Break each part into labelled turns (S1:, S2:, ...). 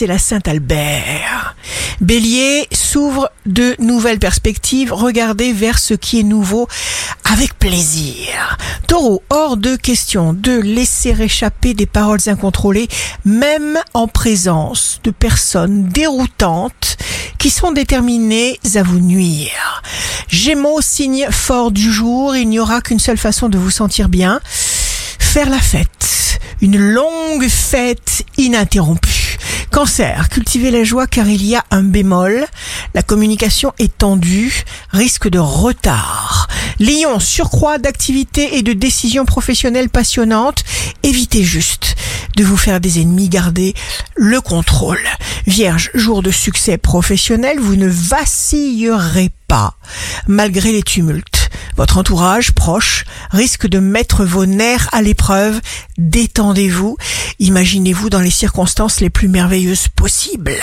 S1: c'est la Saint-Albert. Bélier s'ouvre de nouvelles perspectives, regardez vers ce qui est nouveau avec plaisir. Taureau, hors de question de laisser échapper des paroles incontrôlées, même en présence de personnes déroutantes qui sont déterminées à vous nuire. Gémeaux, signe fort du jour, il n'y aura qu'une seule façon de vous sentir bien, faire la fête. Une longue fête ininterrompue. Cancer, cultivez la joie car il y a un bémol. La communication est tendue, risque de retard. Lion, surcroît d'activité et de décisions professionnelles passionnantes. Évitez juste de vous faire des ennemis, gardez le contrôle. Vierge, jour de succès professionnel, vous ne vacillerez pas malgré les tumultes. Votre entourage proche risque de mettre vos nerfs à l'épreuve. Détendez-vous. Imaginez-vous dans les circonstances les plus merveilleuses possibles.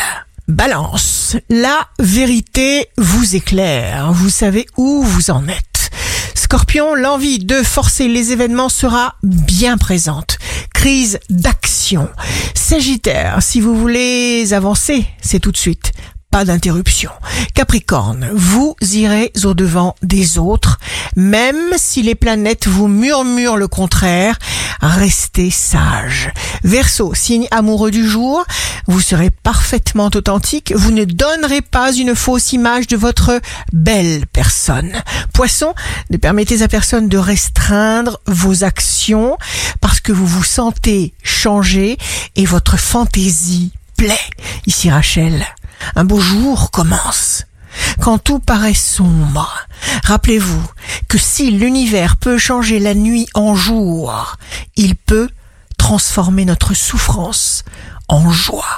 S1: Balance. La vérité vous éclaire. Vous savez où vous en êtes. Scorpion, l'envie de forcer les événements sera bien présente. Crise d'action. Sagittaire, si vous voulez avancer, c'est tout de suite pas d'interruption. Capricorne, vous irez au devant des autres, même si les planètes vous murmurent le contraire, restez sage. Verseau, signe amoureux du jour, vous serez parfaitement authentique, vous ne donnerez pas une fausse image de votre belle personne. Poisson, ne permettez à personne de restreindre vos actions parce que vous vous sentez changer et votre fantaisie plaît. Ici Rachel un beau jour commence. Quand tout paraît sombre, rappelez-vous que si l'univers peut changer la nuit en jour, il peut transformer notre souffrance en joie.